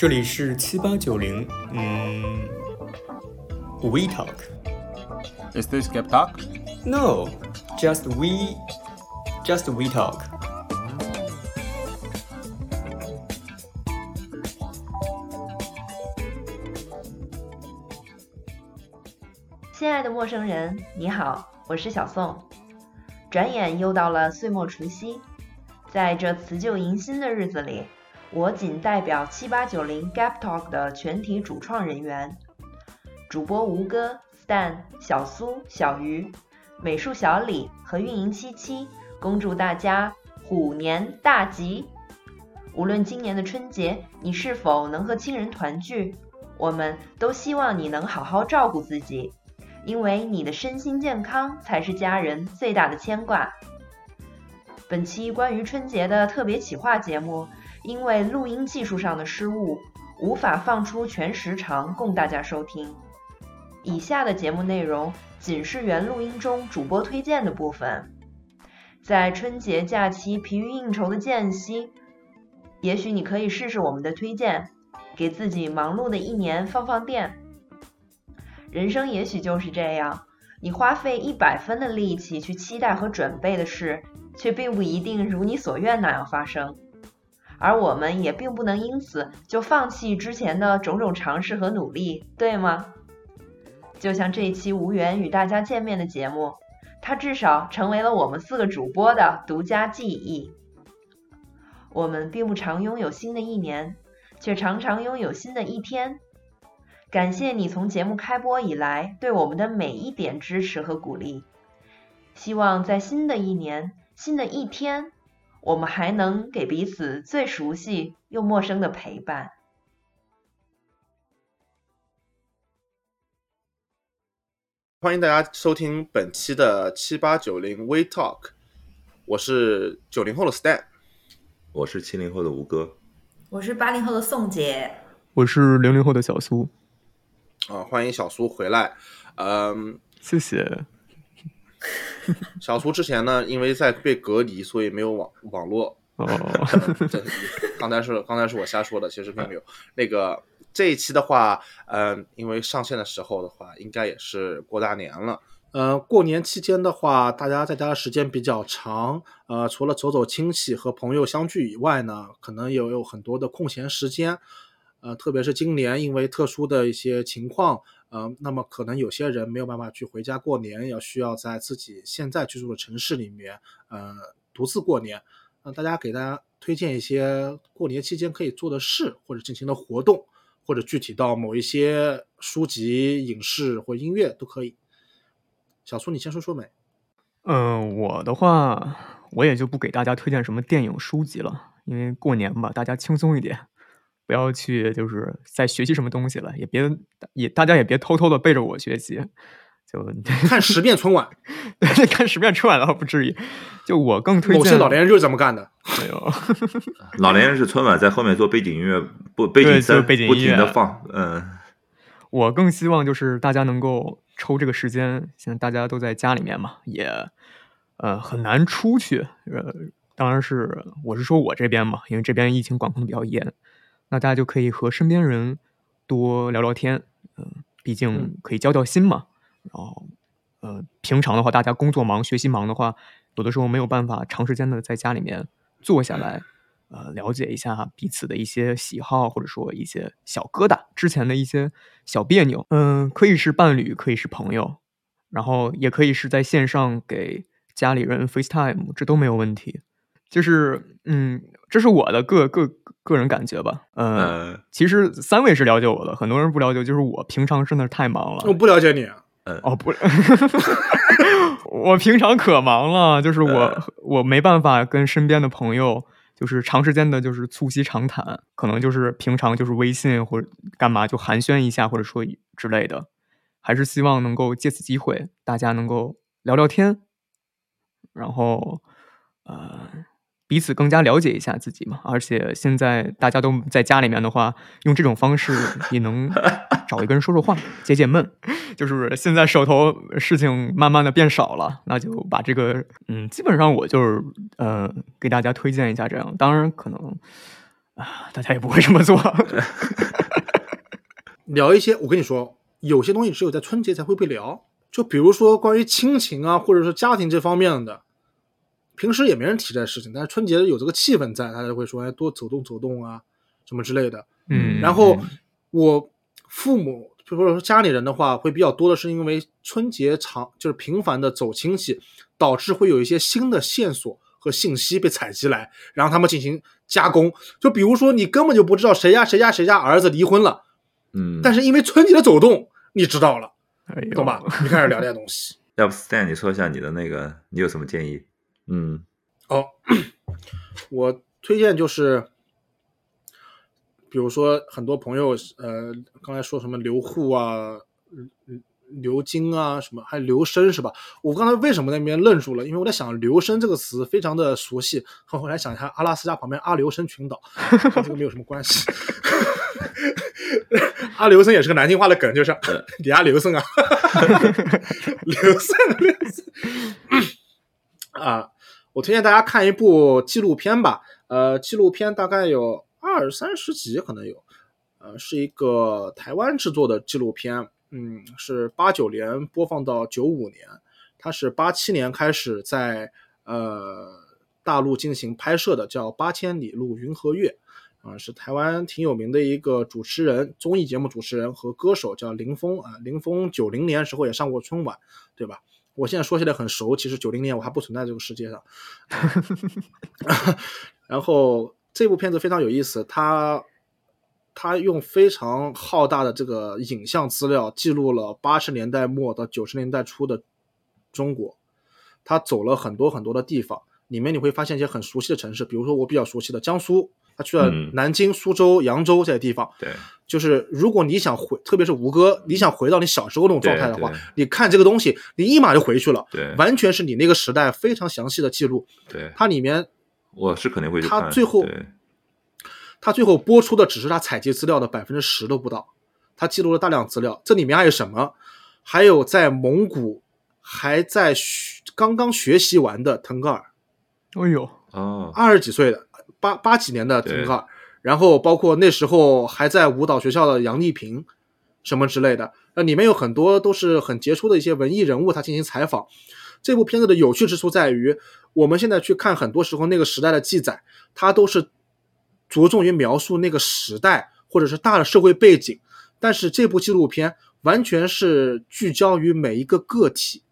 这里是七八九零，嗯，We Talk。Is this Gap Talk? No, just we, just we talk. 亲爱的陌生人，你好，我是小宋。转眼又到了岁末除夕，在这辞旧迎新的日子里，我仅代表七八九零 Gap Talk 的全体主创人员，主播吴哥、Stan、小苏、小鱼、美术小李和运营七七，恭祝大家虎年大吉！无论今年的春节你是否能和亲人团聚，我们都希望你能好好照顾自己。因为你的身心健康才是家人最大的牵挂。本期关于春节的特别企划节目，因为录音技术上的失误，无法放出全时长供大家收听。以下的节目内容仅是原录音中主播推荐的部分。在春节假期疲于应酬的间隙，也许你可以试试我们的推荐，给自己忙碌的一年放放电。人生也许就是这样，你花费一百分的力气去期待和准备的事，却并不一定如你所愿那样发生。而我们也并不能因此就放弃之前的种种尝试和努力，对吗？就像这一期无缘与大家见面的节目，它至少成为了我们四个主播的独家记忆。我们并不常拥有新的一年，却常常拥有新的一天。感谢你从节目开播以来对我们的每一点支持和鼓励。希望在新的一年、新的一天，我们还能给彼此最熟悉又陌生的陪伴。欢迎大家收听本期的七八九零 We Talk，我是九零后的 Stan，我是七零后的吴哥，我是八零后的宋姐，我是零零后的小苏。啊，欢迎小苏回来。嗯，谢谢。小苏之前呢，因为在被隔离，所以没有网网络。哦，这刚才是刚才是我瞎说的，其实并没有。那个这一期的话，嗯，因为上线的时候的话，应该也是过大年了。呃，过年期间的话，大家在家的时间比较长，呃，除了走走亲戚和朋友相聚以外呢，可能也有很多的空闲时间。呃，特别是今年因为特殊的一些情况，呃，那么可能有些人没有办法去回家过年，要需要在自己现在居住的城市里面，呃，独自过年。那大家给大家推荐一些过年期间可以做的事，或者进行的活动，或者具体到某一些书籍、影视或音乐都可以。小苏，你先说说没？嗯，我的话，我也就不给大家推荐什么电影、书籍了，因为过年嘛，大家轻松一点。不要去，就是在学习什么东西了，也别也大家也别偷偷的背着我学习，就 看十遍春晚，看十遍春晚倒不至于。就我更推荐，某些老年人就是这么干的。没有，老年人是春晚在后面做背景音乐，不背景声，背景不停的放。嗯，我更希望就是大家能够抽这个时间，现在大家都在家里面嘛，也呃很难出去。呃，当然是我是说我这边嘛，因为这边疫情管控的比较严。那大家就可以和身边人多聊聊天，嗯，毕竟可以交交心嘛。然后，呃，平常的话，大家工作忙、学习忙的话，有的时候没有办法长时间的在家里面坐下来，呃，了解一下彼此的一些喜好，或者说一些小疙瘩，之前的一些小别扭。嗯，可以是伴侣，可以是朋友，然后也可以是在线上给家里人 FaceTime，这都没有问题。就是，嗯，这是我的个个个人感觉吧。呃，其实三位是了解我的，很多人不了解，就是我平常真的是太忙了。我不了解你。哦，不，我平常可忙了，就是我我没办法跟身边的朋友，就是长时间的，就是促膝长谈，可能就是平常就是微信或者干嘛就寒暄一下，或者说之类的。还是希望能够借此机会，大家能够聊聊天，然后，呃。彼此更加了解一下自己嘛，而且现在大家都在家里面的话，用这种方式 也能找一个人说说话，解解闷。就是现在手头事情慢慢的变少了，那就把这个，嗯，基本上我就是呃给大家推荐一下这样。当然可能，啊，大家也不会这么做。聊一些，我跟你说，有些东西只有在春节才会被聊，就比如说关于亲情啊，或者说家庭这方面的，平时也没人提这事情，但是春节有这个气氛在，大家会说，哎，多走动走动啊，什么之类的。嗯，然后我父母或者说家里人的话，会比较多的是因为春节长就是频繁的走亲戚，导致会有一些新的线索和信息被采集来，然后他们进行加工。就比如说你根本就不知道谁家谁家谁家儿子离婚了，嗯，但是因为春节的走动，你知道了，哎懂吧？你开始聊这些东西。要不 Stan 你说一下你的那个，你有什么建议？嗯哦，我推荐就是，比如说很多朋友，呃，刚才说什么留户啊、嗯留京啊，什么还有留声是吧？我刚才为什么那边愣住了？因为我在想“留声”这个词非常的熟悉，后来想一下阿拉斯加旁边阿留申群岛，跟这个没有什么关系。阿留申也是个南京话的梗，就是你阿留森啊，留森留森啊。我推荐大家看一部纪录片吧，呃，纪录片大概有二三十集，可能有，呃，是一个台湾制作的纪录片，嗯，是八九年播放到九五年，它是八七年开始在呃大陆进行拍摄的，叫《八千里路云和月》，啊、是台湾挺有名的一个主持人，综艺节目主持人和歌手，叫林峰。啊，林峰九零年时候也上过春晚，对吧？我现在说起来很熟，其实九零年我还不存在这个世界上。然后这部片子非常有意思，它它用非常浩大的这个影像资料记录了八十年代末到九十年代初的中国，他走了很多很多的地方，里面你会发现一些很熟悉的城市，比如说我比较熟悉的江苏，他去了嗯南京、苏州、扬州这些地方。对，就是如果你想回，特别是吴哥，你想回到你小时候那种状态的话你看这个东西，你立马就回去了，对完全是你那个时代非常详细的记录。对，它里面我是肯定会去看。他最后对它最后播出的只是他采集资料的百分之十都不到，他记录了大量资料。这里面还有什么？还有在蒙古还在学刚刚学习完的腾格尔，哎呦，啊，二十几岁的八八几年的腾格尔，然后包括那时候还在舞蹈学校的杨丽萍，什么之类的。那里面有很多都是很杰出的一些文艺人物，他进行采访。这部片子的有趣之处在于，我们现在去看很多时候那个时代的记载，它都是着重于描述那个时代或者是大的社会背景，但是这部纪录片完全是聚焦于每一个个体。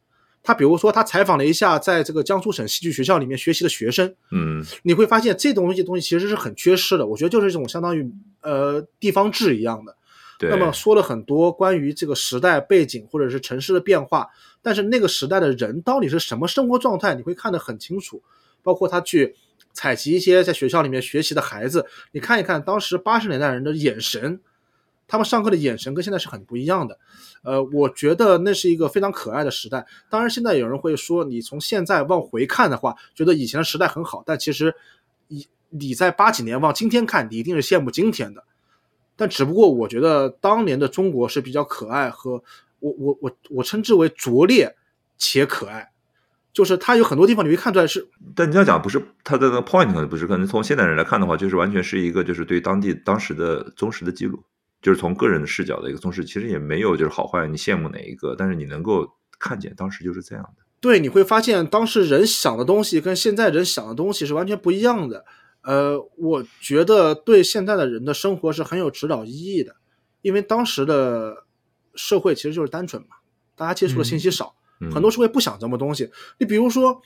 他比如说，他采访了一下在这个江苏省戏剧学校里面学习的学生，嗯，你会发现这东西东西其实是很缺失的。我觉得就是一种相当于呃地方志一样的。对。那么说了很多关于这个时代背景或者是城市的变化，但是那个时代的人到底是什么生活状态，你会看得很清楚。包括他去采集一些在学校里面学习的孩子，你看一看当时八十年代人的眼神，他们上课的眼神跟现在是很不一样的。呃，我觉得那是一个非常可爱的时代。当然，现在有人会说，你从现在往回看的话，觉得以前的时代很好，但其实你你在八几年往今天看，你一定是羡慕今天的。但只不过我觉得当年的中国是比较可爱和我我我我称之为拙劣且可爱，就是它有很多地方你会看出来是但你要讲不是他的那个 point 可能不是，可能从现代人来看的话，就是完全是一个就是对当地当时的忠实的记录，就是从个人的视角的一个忠实，其实也没有就是好坏，你羡慕哪一个，但是你能够看见当时就是这样的。对，你会发现当时人想的东西跟现在人想的东西是完全不一样的。呃，我觉得对现在的人的生活是很有指导意义的，因为当时的社会其实就是单纯嘛，大家接触的信息少，嗯、很多时候也不想这么东西。你比如说，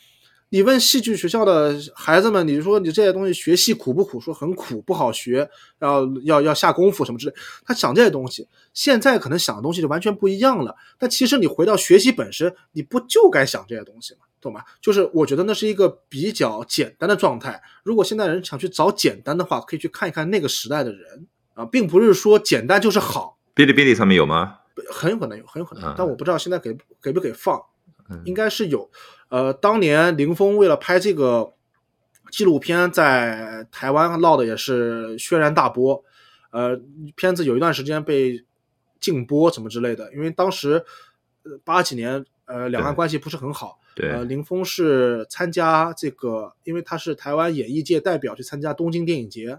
你问戏剧学校的孩子们，你说你这些东西学戏苦不苦？说很苦，不好学，要要要下功夫什么之类。他想这些东西，现在可能想的东西就完全不一样了。但其实你回到学习本身，你不就该想这些东西吗？懂吗？就是我觉得那是一个比较简单的状态。如果现在人想去找简单的话，可以去看一看那个时代的人啊，并不是说简单就是好。哔哩哔哩上面有吗？很有可能有，很有可能但我不知道现在给给不给放。嗯应该是有。呃，当年林峰为了拍这个纪录片，在台湾闹的也是轩然大波。呃，片子有一段时间被禁播什么之类的，因为当时呃八几年呃两岸关系不是很好。对，呃，林峰是参加这个，因为他是台湾演艺界代表去参加东京电影节，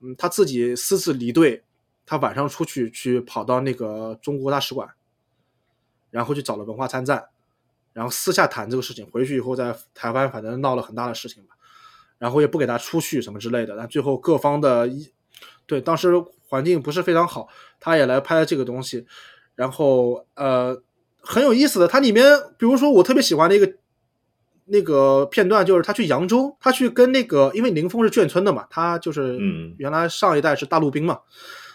嗯，他自己私自离队，他晚上出去去跑到那个中国大使馆，然后去找了文化参赞，然后私下谈这个事情，回去以后在台湾反正闹了很大的事情吧，然后也不给他出去什么之类的，但最后各方的一对当时环境不是非常好，他也来拍了这个东西，然后呃很有意思的，它里面比如说我特别喜欢的一个。那个片段就是他去扬州，他去跟那个，因为林峰是眷村的嘛，他就是嗯原来上一代是大陆兵嘛，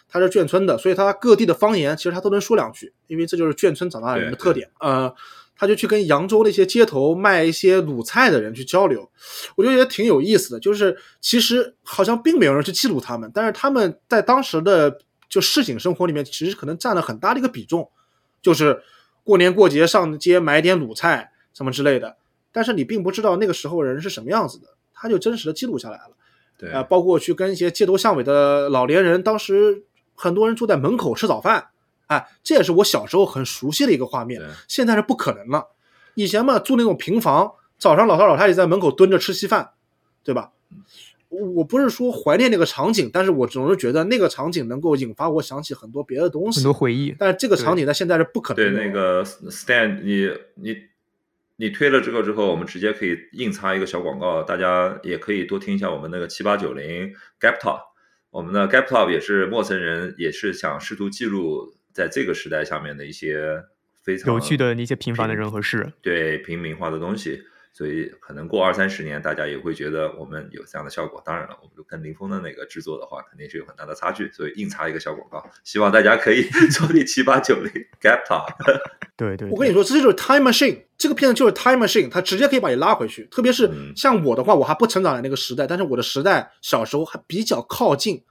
他是眷村的，所以他各地的方言其实他都能说两句，因为这就是眷村长大的人的特点。呃，他就去跟扬州那些街头卖一些卤菜的人去交流，我就觉得挺有意思的。就是其实好像并没有人去记录他们，但是他们在当时的就市井生活里面，其实可能占了很大的一个比重，就是过年过节上街买点卤菜什么之类的。但是你并不知道那个时候人是什么样子的，他就真实的记录下来了。对啊、包括去跟一些街头巷尾的老年人，当时很多人住在门口吃早饭，哎，这也是我小时候很熟悉的一个画面。现在是不可能了。以前嘛，住那种平房，早上老头老太太在门口蹲着吃稀饭，对吧？我我不是说怀念那个场景，但是我总是觉得那个场景能够引发我想起很多别的东西，很多回忆。但是这个场景在现在是不可能对。那个 stand，你你你推了这个之后，我们直接可以硬插一个小广告，大家也可以多听一下我们那个七八九零 gap top，。我们的 gap top 也是陌生人，也是想试图记录在这个时代下面的一些非常有趣的那些平凡的人和事，对平民化的东西。所以可能过二三十年，大家也会觉得我们有这样的效果。当然了，我们跟林峰的那个制作的话，肯定是有很大的差距。所以硬插一个小广告，希望大家可以收听七八九零 Gap Talk。对对。我跟你说，这就是 time machine，这个片子就是 time machine，它直接可以把你拉回去。特别是嗯像我的话，我还不成长在那个时代，但是我的时代小时候还比较靠近。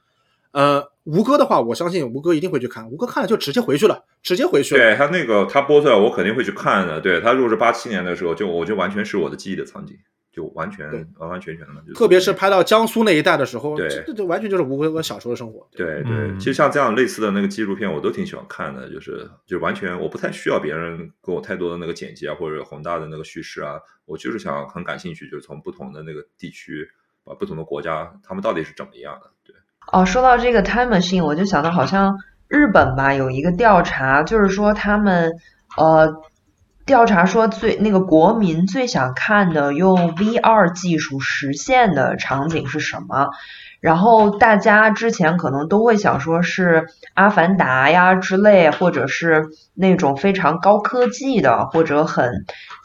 呃，吴哥的话，我相信吴哥一定会去看，吴哥看了就直接回去了，直接回去了。对他那个他播出来，我肯定会去看的。对他如果是八七年的时候，就我就完全是我的记忆的场景，就完全完完全全的嘛。就特别是拍到江苏那一带的时候，对这这完全就是吴哥哥小时候的生活。对对，嗯其实像这样类似的那个纪录片，我都挺喜欢看的，就是就完全我不太需要别人给我太多的那个剪辑啊，或者宏大的那个叙事啊，我就是想很感兴趣，就是从不同的那个地区啊，不同的国家，他们到底是怎么样的？哦，说到这个 time machine，我就想到好像日本吧有一个调查，就是说他们呃调查说最那个国民最想看的用 VR 技术实现的场景是什么？然后大家之前可能都会想说是《阿凡达》呀之类，或者是那种非常高科技的，或者很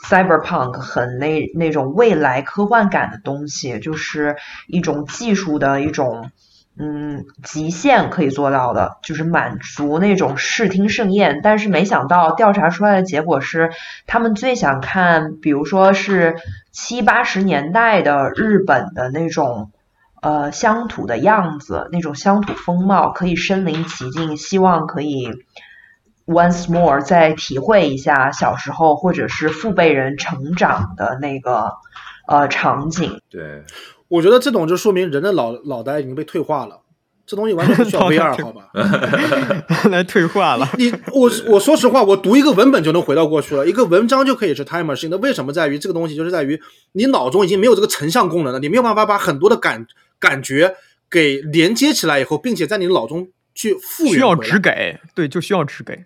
cyberpunk 很那那种未来科幻感的东西，就是一种技术的一种。嗯，极限可以做到的，就是满足那种视听盛宴。但是没想到调查出来的结果是，他们最想看，比如说是七八十年代的日本的那种呃乡土的样子，那种乡土风貌，可以身临其境，希望可以 once more 再体会一下小时候或者是父辈人成长的那个呃场景。对，我觉得这种就说明人的脑脑袋已经被退化了，这东西完全不需要 VR，退好吧？来退化了。你我我说实话，我读一个文本就能回到过去了，一个文章就可以是 time machine。那为什么在于这个东西就是在于你脑中已经没有这个成像功能了，你没有办法把很多的感感觉给连接起来以后，并且在你脑中去复需要原回来只给，对，就需要只给。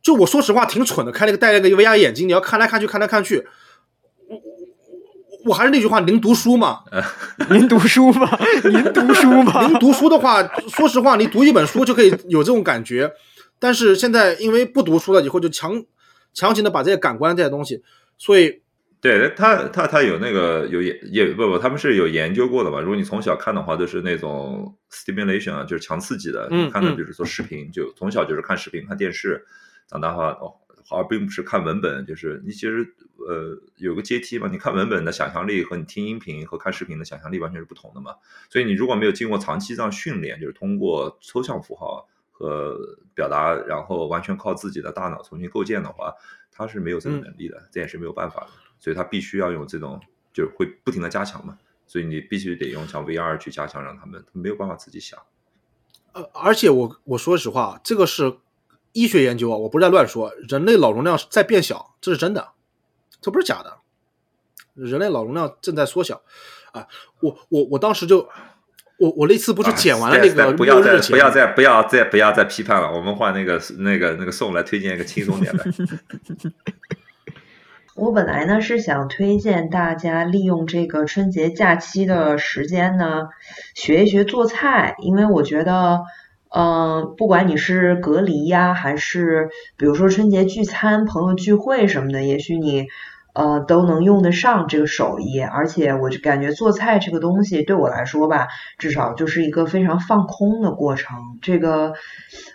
就我说实话挺蠢的，开了个戴了个 VR 眼镜，你要看来看去看来看去，我还是那句话，您读书嘛，您读书吧，您读书吧。您读书的话，说实话，你读一本书就可以有这种感觉，但是现在因为不读书了，以后就强强行的把这些感官这些东西，所以对他，他他有那个有也也不不，他们是有研究过的嘛。如果你从小看的话，都是那种 stimulation 啊，就是强刺激的。嗯你看的嗯比如说视频，就从小就是看视频、看电视，长大的话哦，而并不是看文本。就是你其实呃有个阶梯嘛，你看文本的想象力和你听音频和看视频的想象力完全是不同的嘛。所以你如果没有经过长期这样训练，就是通过抽象符号和表达，然后完全靠自己的大脑重新构建的话，他是没有这个嗯能力的，这也是没有办法的。所以他必须要用这种，就是会不停的加强嘛。所以你必须得用像 VR 去加强，让他们没有办法自己想。呃，而且我我说实话，这个是医学研究啊，我不是在乱说，人类脑容量在变小，这是真的，这不是假的，人类脑容量正在缩小啊。我我我当时就我我那次不是啊剪完了那个不要再不要再不要再不要再批判了，我们换那个那个那个宋来推荐一个轻松点的。我本来呢是想推荐大家利用这个春节假期的时间呢，学一学做菜，因为我觉得，嗯、不管你是隔离呀，还是比如说春节聚餐、朋友聚会什么的，也许你呃都能用得上这个手艺。而且我就感觉做菜这个东西对我来说吧，至少就是一个非常放空的过程。这个。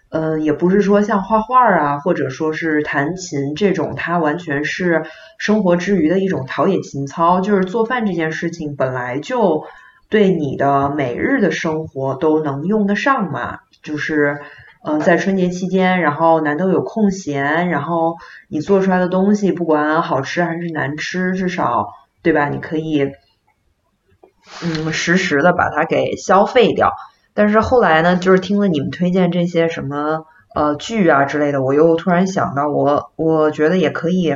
呃，也不是说像画画啊，或者说是弹琴这种，它完全是生活之余的一种陶冶情操。就是做饭这件事情本来就对你的每日的生活都能用得上嘛。就是呃，在春节期间，然后难得有空闲，然后你做出来的东西，不管好吃还是难吃，至少对吧？你可以嗯实时的把它给消费掉。但是后来呢，就是听了你们推荐这些什么呃剧啊之类的，我又突然想到我，我觉得也可以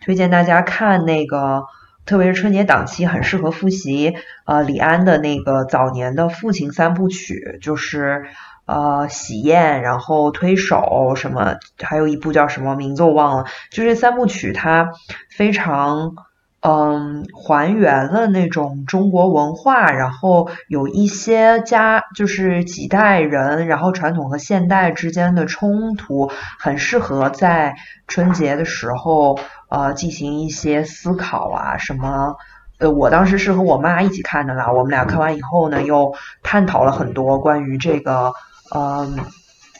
推荐大家看那个，特别是春节档期很适合复习呃李安的那个早年的父亲三部曲，就是呃喜宴，然后推手什么，还有一部叫什么名字我忘了，就这三部曲它非常。嗯，还原了那种中国文化，然后有一些家就是几代人，然后传统和现代之间的冲突，很适合在春节的时候呃进行一些思考啊什么。呃，我当时是和我妈一起看的啦，我们俩看完以后呢，又探讨了很多关于这个嗯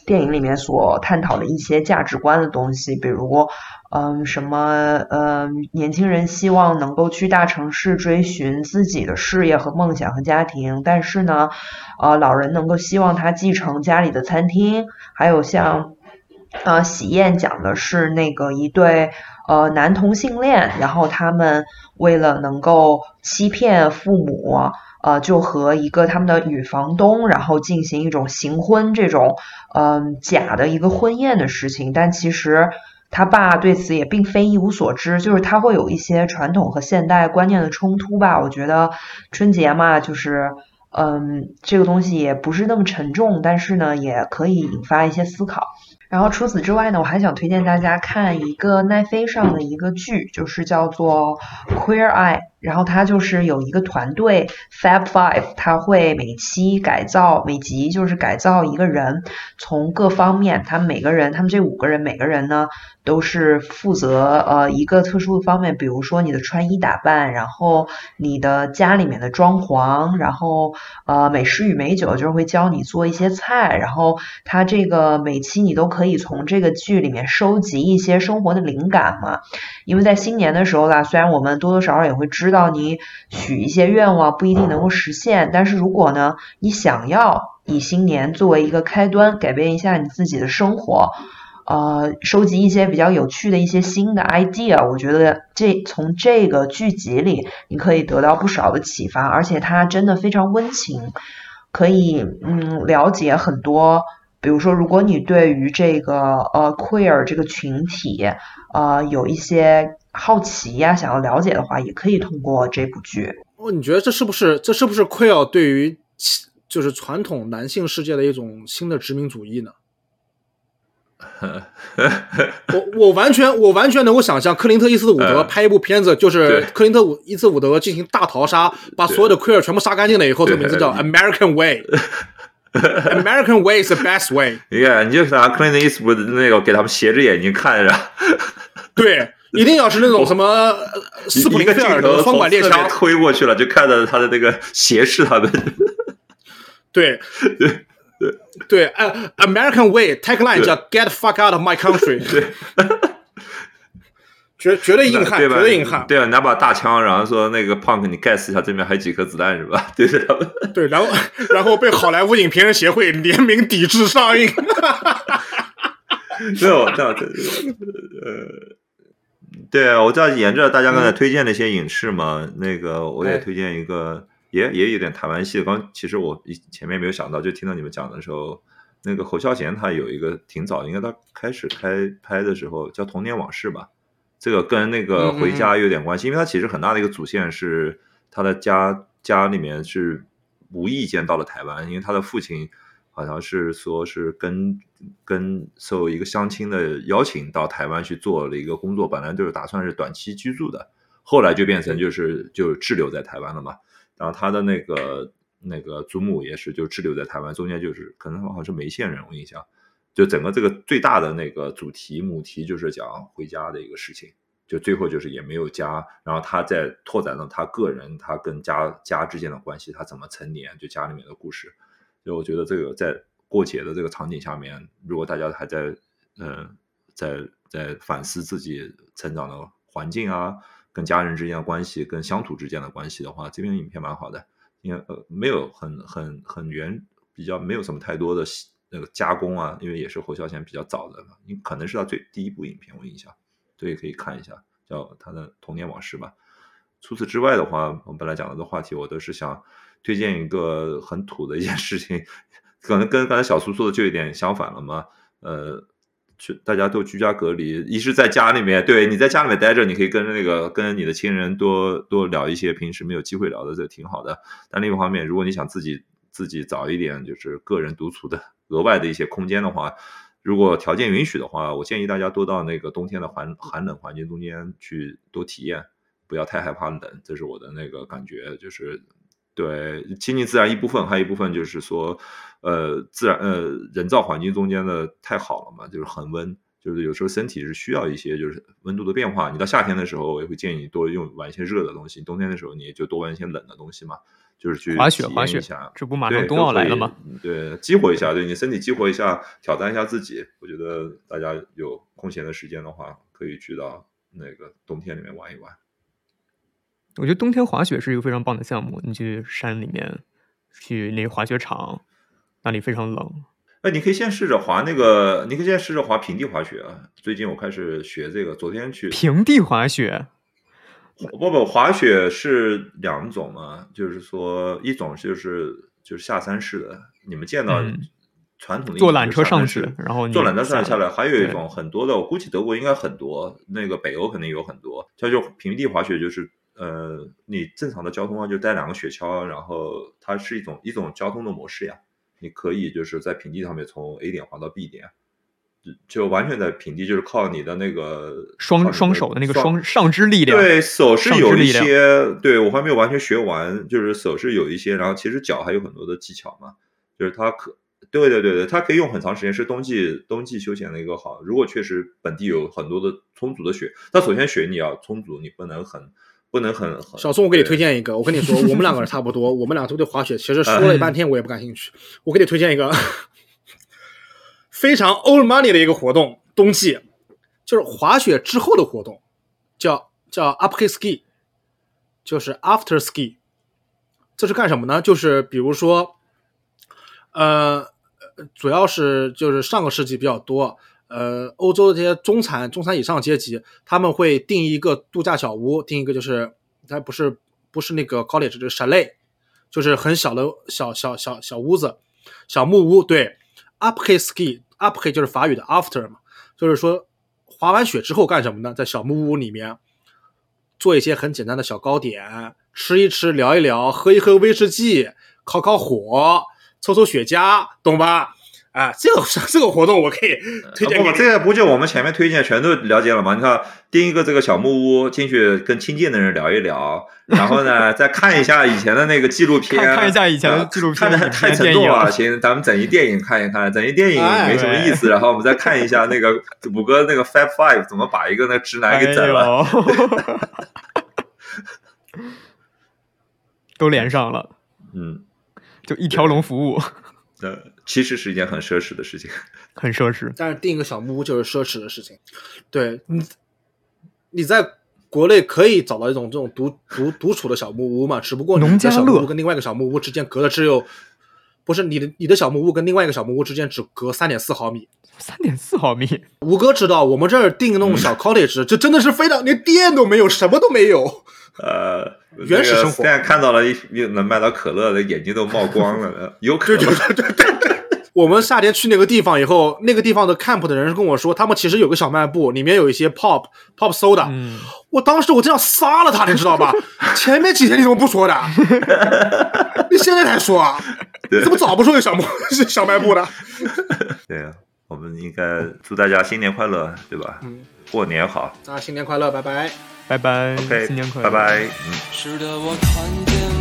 电影里面所探讨的一些价值观的东西，比如。嗯，什么？嗯，年轻人希望能够去大城市追寻自己的事业和梦想和家庭，但是呢，呃，老人能够希望他继承家里的餐厅。还有像，呃，喜宴讲的是那个一对呃男同性恋，然后他们为了能够欺骗父母，呃，就和一个他们的女房东，然后进行一种行婚这种嗯假的一个婚宴的事情，但其实。他爸对此也并非一无所知，就是他会有一些传统和现代观念的冲突吧。我觉得春节嘛，就是嗯，这个东西也不是那么沉重，但是呢，也可以引发一些思考。然后除此之外呢，我还想推荐大家看一个奈飞上的一个剧，就是叫做《Queer Eye》。然后它就是有一个团队 Fab Five，他会每期改造，每集就是改造一个人，从各方面，他们每个人，他们这五个人每个人呢都是负责呃一个特殊的方面，比如说你的穿衣打扮，然后你的家里面的装潢，然后呃美食与美酒就是会教你做一些菜，然后他这个每期你都可以从这个剧里面收集一些生活的灵感嘛，因为在新年的时候啦，虽然我们多多少少也会知。知道你许一些愿望不一定能够实现，但是如果呢，你想要以新年作为一个开端，改变一下你自己的生活，呃，收集一些比较有趣的一些新的 idea，我觉得这从这个剧集里你可以得到不少的启发，而且它真的非常温情，可以嗯了解很多，比如说如果你对于这个呃 queer 这个群体呃有一些。好奇呀，想要了解的话，也可以通过这部剧。哦，你觉得这是不是这是不是 queer 对于就是传统男性世界的一种新的殖民主义呢？我我完全我完全能够想象，克林特·伊斯伍德拍一部片子，就是克林特伍·伊斯伍德进行大逃杀，把所有的 queer 全部杀干净了以后，这个名字叫 American Way。American Way is the best way。你看，你就拿克林特·伊斯伍德那个给他们斜着眼睛看着，对。一定要是那种什么斯普林菲尔德双管猎枪推过去了，就看到他的那个斜视他们。对对 对对，呃，American Way tagline 叫 Get fuck out of my country。对，绝绝对硬汉，绝对硬汉。对啊，拿把大枪，然后说那个 punk，你 guess 一下，这边还有几颗子弹是吧？对着他们。对，然后然后被好莱坞影评人协会联名抵制上映。没有，这样呃。对啊，我在沿着大家刚才推荐那些影视嘛，那个我也推荐一个，也也有点台湾戏。刚其实我前面没有想到，就听到你们讲的时候，那个侯孝贤他有一个挺早，应该他开始开拍的时候叫《童年往事》吧。这个跟那个回家有点关系，因为他其实很大的一个主线是他的家家里面是无意间到了台湾，因为他的父亲好像是说是跟跟受一个相亲的邀请到台湾去做了一个工作，本来就是打算是短期居住的，后来就变成就是就滞留在台湾了嘛。然后他的那个那个祖母也是就滞留在台湾，中间就是可能好像是梅县人，我印象。就整个这个最大的那个主题母题就是讲回家的一个事情，就最后就是也没有家，然后他在拓展了他个人他跟家家之间的关系，他怎么成年，就家里面的故事。所以我觉得这个在过节的这个场景下面，如果大家还在嗯在在反思自己成长的环境啊，跟家人之间的关系，跟乡土之间的关系的话，这篇影片蛮好的，因为呃没有很很很原比较没有什么太多的。那个加工啊，因为也是侯孝贤比较早的，你可能是他最第一部影片，我印象，所以可以看一下，叫他的童年往事吧。除此之外的话，我们本来讲的这话题，我都是想推荐一个很土的一件事情，可能跟刚才小苏说的就有点相反了嘛。呃，去大家都居家隔离，一是在家里面，对你在家里面待着，你可以跟着那个跟你的亲人多多聊一些平时没有机会聊的，这挺好的。但另一方面，如果你想自己自己找一点就是个人独处的。额外的一些空间的话，如果条件允许的话，我建议大家多到那个冬天的寒寒冷环境中间去多体验，不要太害怕冷，这是我的那个感觉。就是对亲近自然一部分，还有一部分就是说，呃，自然呃人造环境中间的太好了嘛，就是恒温，就是有时候身体是需要一些就是温度的变化。你到夏天的时候，我也会建议你多用玩一些热的东西；冬天的时候，你也就多玩一些冷的东西嘛。就是去滑雪，滑雪，这不马上冬奥来了吗？对，激活一下，对你身体激活一下，挑战一下自己。我觉得大家有空闲的时间的话，可以去到那个冬天里面玩一玩。我觉得冬天滑雪是一个非常棒的项目。你去山里面，去那个滑雪场，那里非常冷。哎，你可以先试着滑那个，你可以先试着滑平地滑雪啊。最近我开始学这个，昨天去平地滑雪。不不，滑雪是两种嘛，就是说一种就是就是下山式的，你们见到传统的坐缆车上去，然后坐缆车上下来，还有一种很多的，我估计德国应该很多，那个北欧肯定有很多，它就平地滑雪，就是呃，你正常的交通啊，就带两个雪橇，然后它是一种一种交通的模式呀，你可以就是在平地上面从 A 点滑到 B 点。就完全在平地，就是靠你的那个双双手的那个双上肢力量。对手是有一些，对我还没有完全学完，就是手是有一些，然后其实脚还有很多的技巧嘛。就是它可，对对对对，它可以用很长时间，是冬季冬季休闲的一个好。如果确实本地有很多的充足的雪，那首先雪你要充足，你不能很不能很很。小宋，我给你推荐一个，我跟你说，我们两个人差不多，我们俩都对滑雪，其实说了半天我也不感兴趣。我给你推荐一个。非常 old money 的一个活动，冬季就是滑雪之后的活动，叫叫 uphill ski，就是 after ski。这是干什么呢？就是比如说，呃，主要是就是上个世纪比较多，呃，欧洲的这些中产、中产以上阶级，他们会订一个度假小屋，订一个就是它不是不是那个 college，就是 chalet，就是很小的小小小小屋子，小木屋。对，uphill ski。Up K 就是法语的 After 嘛，就是说滑完雪之后干什么呢？在小木屋里面做一些很简单的小糕点，吃一吃，聊一聊，喝一喝威士忌，烤烤火，抽抽雪茄，懂吧？啊，这个这个活动我可以推荐。不，这个不就我们前面推荐全都了解了吗？你看，订一个这个小木屋，进去跟亲近的人聊一聊，然后呢，再看一下以前的那个纪录片，看一下以前的纪录片，看的太沉重了，行，咱们整一电影看一看，整一电影没什么意思，然后我们再看一下那个五哥那个 Fab Five 怎么把一个那直男给整了，都连上了，嗯，就一条龙服务。呃，其实是一件很奢侈的事情，很奢侈。但是订一个小木屋就是奢侈的事情。对你，你在国内可以找到一种这种独独独处的小木屋嘛？只不过农家乐跟另外一个小木屋之间隔的只有，不是你的你的小木屋跟另外一个小木屋之间只隔三点四毫米，三点四毫米。吴哥知道，我们这儿订那种小 cottage，就真的是非常连电都没有，什么都没有。呃，原始生活。现在看到了一能卖到可乐的眼睛都冒光了，有可就。对对对对我们夏天去那个地方以后，那个地方的 camp 的人跟我说，他们其实有个小卖部，里面有一些 pop pop soda。我当时我真要杀了他，你知道吧？前面几天你怎么不说的？你现在才说啊？怎么早不说有小卖 小卖部的？对呀，我们应该祝大家新年快乐，对吧？嗯，过年好，大家新年快乐，拜拜，拜拜，新年快乐，拜拜，嗯。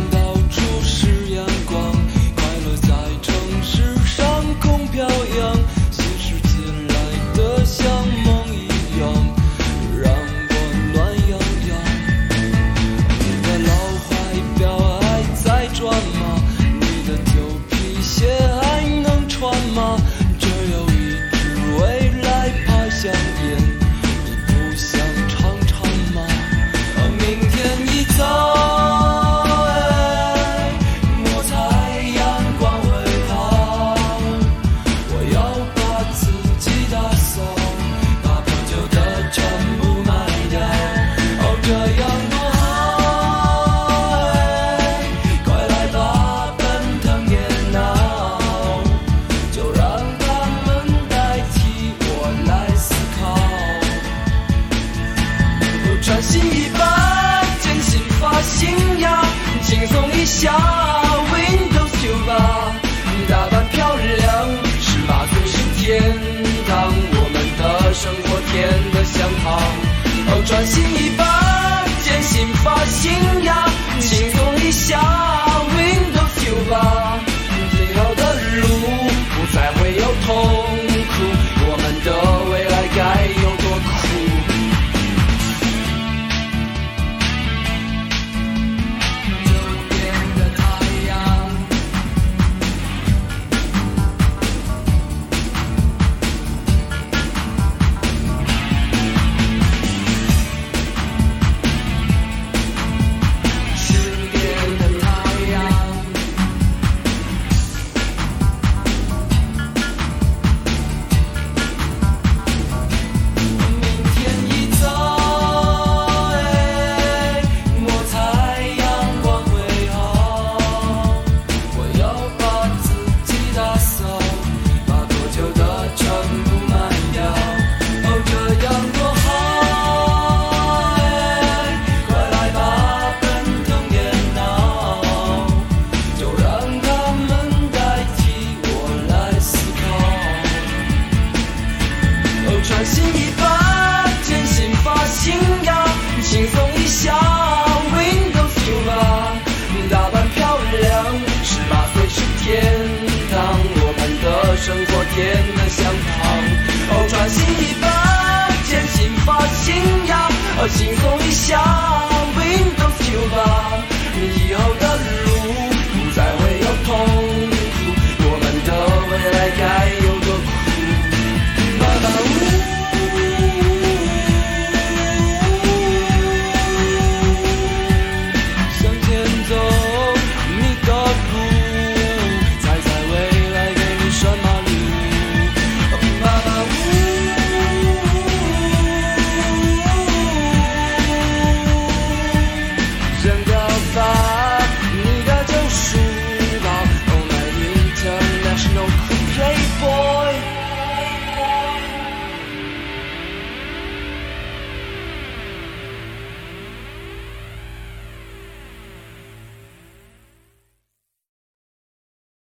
放心一把，真心发信呀，轻松一下。